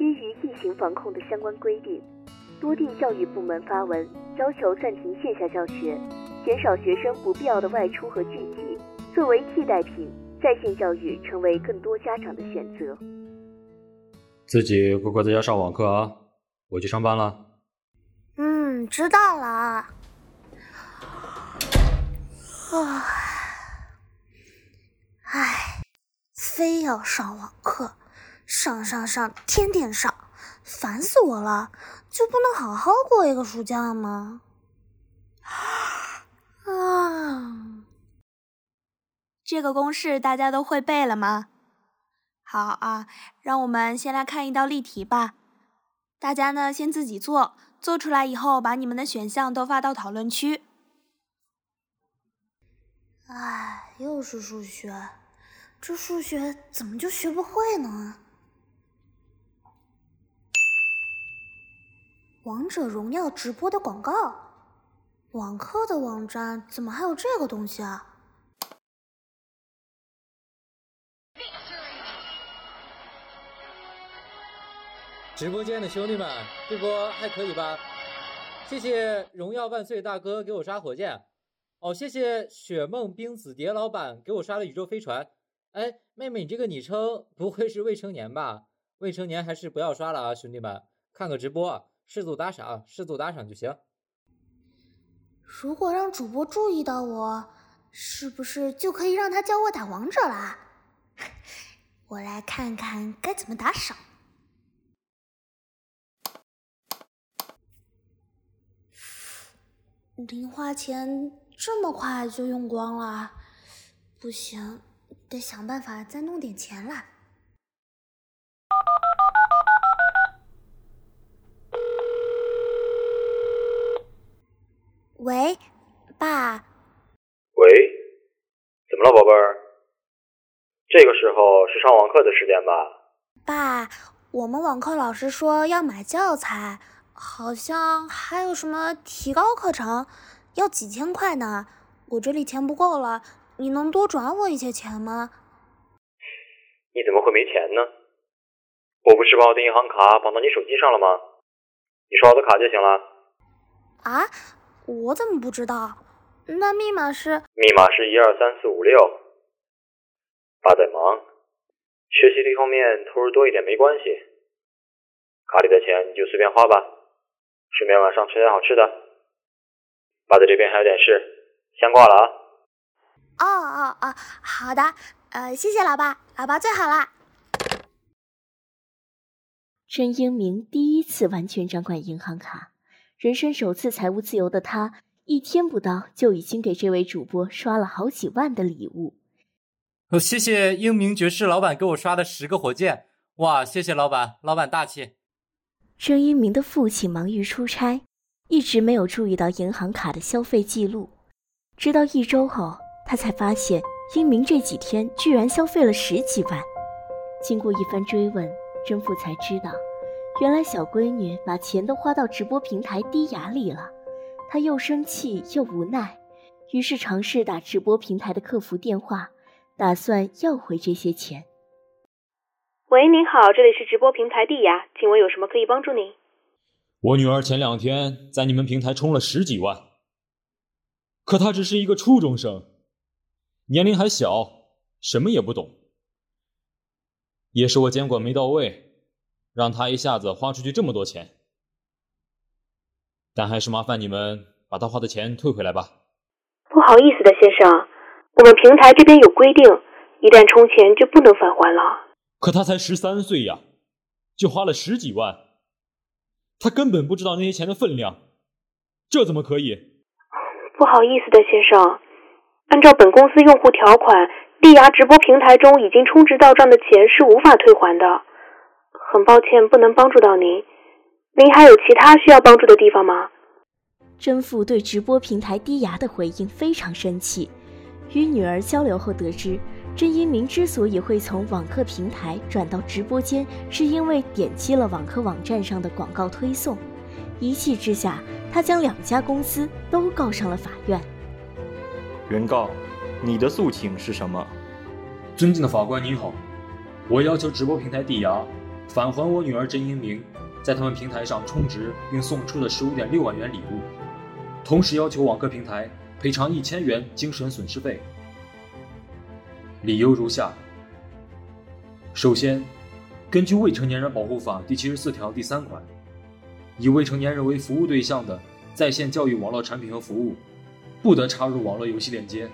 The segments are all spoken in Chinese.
基于疫情防控的相关规定，多地教育部门发文要求暂停线下教学，减少学生不必要的外出和聚集。作为替代品，在线教育成为更多家长的选择。自己乖乖在家上网课啊！我去上班了。嗯，知道了。唉，唉，非要上网课，上上上，天天上，烦死我了！就不能好好过一个暑假吗？啊！这个公式大家都会背了吗？好啊，让我们先来看一道例题吧。大家呢先自己做，做出来以后把你们的选项都发到讨论区。唉，又是数学，这数学怎么就学不会呢？王者荣耀直播的广告，网课的网站怎么还有这个东西啊？直播间的兄弟们，这波还可以吧？谢谢荣耀万岁大哥给我刷火箭，哦，谢谢雪梦冰子蝶老板给我刷了宇宙飞船。哎，妹妹，你这个昵称不会是未成年吧？未成年还是不要刷了啊，兄弟们，看个直播，适度打赏，适度打赏就行。如果让主播注意到我，是不是就可以让他教我打王者啦？我来看看该怎么打赏。零花钱这么快就用光了，不行，得想办法再弄点钱来。喂，爸。喂，怎么了，宝贝儿？这个时候是上网课的时间吧？爸，我们网课老师说要买教材。好像还有什么提高课程，要几千块呢？我这里钱不够了，你能多转我一些钱吗？你怎么会没钱呢？我不是把我的银行卡绑到你手机上了吗？你刷我的卡就行了。啊？我怎么不知道？那密码是？密码是一二三四五六。爸在忙，学习这方面投入多一点没关系，卡里的钱你就随便花吧。顺便晚上吃点好吃的。爸在这边还有点事，先挂了啊。哦哦哦，好的，呃，谢谢老爸，老爸最好啦。甄英明第一次完全掌管银行卡，人生首次财务自由的他，一天不到就已经给这位主播刷了好几万的礼物。哦，谢谢英明爵士老板给我刷的十个火箭，哇，谢谢老板，老板大气。郑英明的父亲忙于出差，一直没有注意到银行卡的消费记录。直到一周后，他才发现英明这几天居然消费了十几万。经过一番追问，甄父才知道，原来小闺女把钱都花到直播平台低牙里了。他又生气又无奈，于是尝试打直播平台的客服电话，打算要回这些钱。喂，您好，这里是直播平台地呀，请问有什么可以帮助您？我女儿前两天在你们平台充了十几万，可她只是一个初中生，年龄还小，什么也不懂，也是我监管没到位，让她一下子花出去这么多钱。但还是麻烦你们把他花的钱退回来吧。不好意思的，先生，我们平台这边有规定，一旦充钱就不能返还了。可他才十三岁呀，就花了十几万，他根本不知道那些钱的分量，这怎么可以？不好意思的先生，按照本公司用户条款，丽牙直播平台中已经充值到账的钱是无法退还的。很抱歉，不能帮助到您。您还有其他需要帮助的地方吗？甄父对直播平台低牙的回应非常生气，与女儿交流后得知。甄英明之所以会从网课平台转到直播间，是因为点击了网课网站上的广告推送。一气之下，他将两家公司都告上了法院。原告，你的诉请是什么？尊敬的法官您好，我要求直播平台地牙返还我女儿甄英明在他们平台上充值并送出的十五点六万元礼物，同时要求网课平台赔偿一千元精神损失费。理由如下：首先，根据《未成年人保护法》第七十四条第三款，以未成年人为服务对象的在线教育网络产品和服务，不得插入网络游戏链接，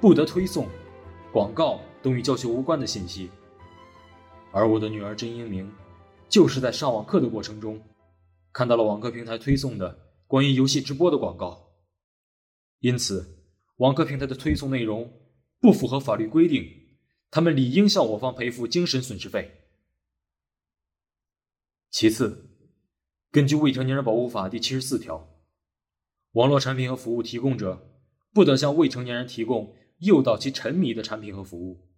不得推送广告等与教学无关的信息。而我的女儿甄英明，就是在上网课的过程中，看到了网课平台推送的关于游戏直播的广告，因此，网课平台的推送内容不符合法律规定，他们理应向我方赔付精神损失费。其次，根据《未成年人保护法》第七十四条，网络产品和服务提供者不得向未成年人提供诱导其沉迷的产品和服务，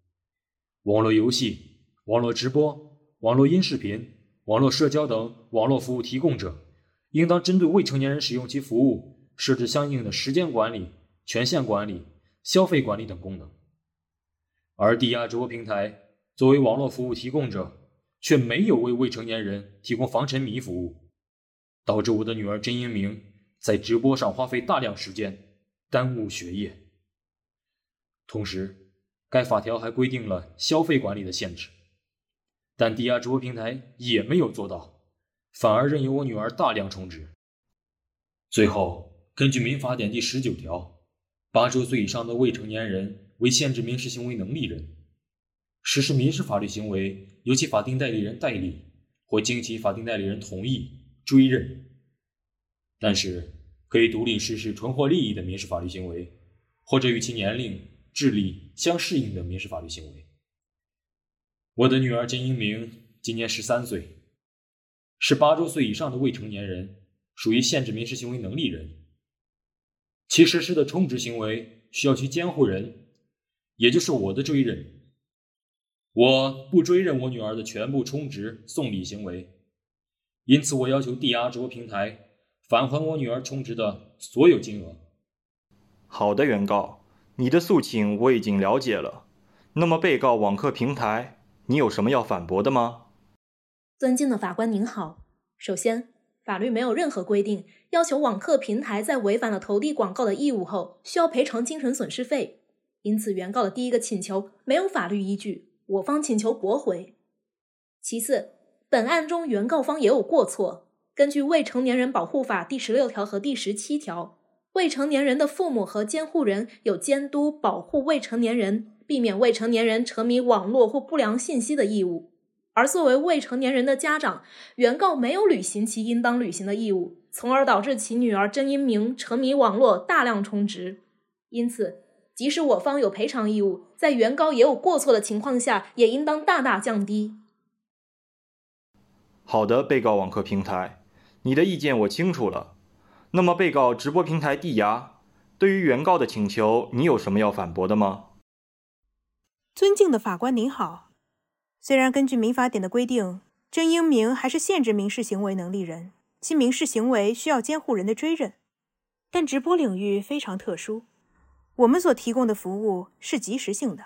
网络游戏。网络直播、网络音视频、网络社交等网络服务提供者，应当针对未成年人使用其服务设置相应的时间管理、权限管理、消费管理等功能。而抵押直播平台作为网络服务提供者，却没有为未成年人提供防沉迷服务，导致我的女儿甄英明在直播上花费大量时间，耽误学业。同时，该法条还规定了消费管理的限制。但抵押直播平台也没有做到，反而任由我女儿大量充值。最后，根据《民法典》第十九条，八周岁以上的未成年人为限制民事行为能力人，实施民事法律行为由其法定代理人代理或经其法定代理人同意追认，但是可以独立实施纯获利益的民事法律行为，或者与其年龄、智力相适应的民事法律行为。我的女儿金英明今年十三岁，是八周岁以上的未成年人，属于限制民事行为能力人。其实施的充值行为需要其监护人，也就是我的追认。我不追认我女儿的全部充值送礼行为，因此我要求抵押直播平台返还我女儿充值的所有金额。好的，原告，你的诉请我已经了解了。那么，被告网课平台。你有什么要反驳的吗？尊敬的法官您好，首先，法律没有任何规定要求网课平台在违反了投递广告的义务后需要赔偿精神损失费，因此原告的第一个请求没有法律依据，我方请求驳回。其次，本案中原告方也有过错，根据《未成年人保护法》第十六条和第十七条，未成年人的父母和监护人有监督保护未成年人。避免未成年人沉迷网络或不良信息的义务，而作为未成年人的家长，原告没有履行其应当履行的义务，从而导致其女儿甄英明沉迷网络、大量充值。因此，即使我方有赔偿义务，在原告也有过错的情况下，也应当大大降低。好的，被告网课平台，你的意见我清楚了。那么，被告直播平台递押，对于原告的请求，你有什么要反驳的吗？尊敬的法官您好，虽然根据民法典的规定，甄英明还是限制民事行为能力人，其民事行为需要监护人的追认，但直播领域非常特殊，我们所提供的服务是及时性的，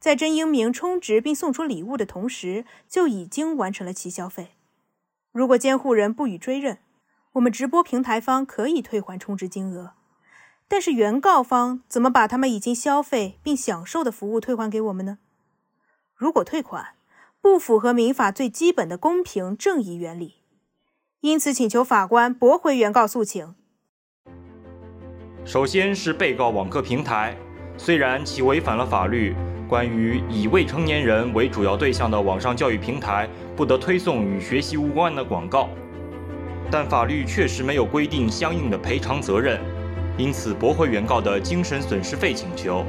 在甄英明充值并送出礼物的同时，就已经完成了其消费。如果监护人不予追认，我们直播平台方可以退还充值金额。但是原告方怎么把他们已经消费并享受的服务退还给我们呢？如果退款不符合民法最基本的公平正义原理，因此请求法官驳回原告诉请。首先是被告网课平台，虽然其违反了法律关于以未成年人为主要对象的网上教育平台不得推送与学习无关的广告，但法律确实没有规定相应的赔偿责任。因此驳回原告的精神损失费请求，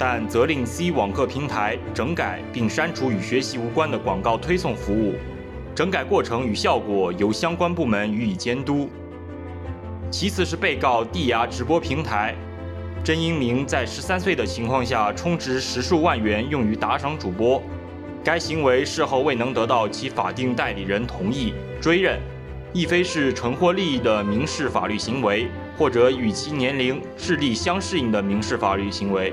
但责令 C 网课平台整改并删除与学习无关的广告推送服务，整改过程与效果由相关部门予以监督。其次是被告递押直播平台，甄英明在十三岁的情况下充值十数万元用于打赏主播，该行为事后未能得到其法定代理人同意追认，亦非是纯获利益的民事法律行为。或者与其年龄、智力相适应的民事法律行为，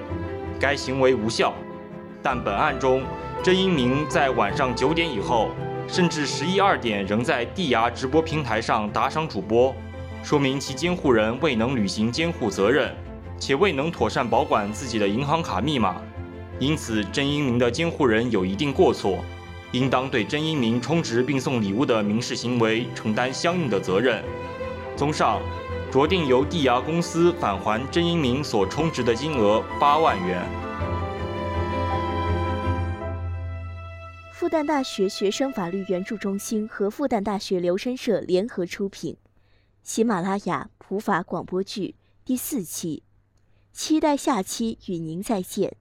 该行为无效。但本案中，甄英明在晚上九点以后甚至十一二点仍在地牙直播平台上打赏主播，说明其监护人未能履行监护责任，且未能妥善保管自己的银行卡密码。因此，甄英明的监护人有一定过错，应当对甄英明充值并送礼物的民事行为承担相应的责任。综上，酌定由地牙公司返还甄英明所充值的金额八万元。复旦大学学生法律援助中心和复旦大学留声社联合出品，喜马拉雅普法广播剧第四期，期待下期与您再见。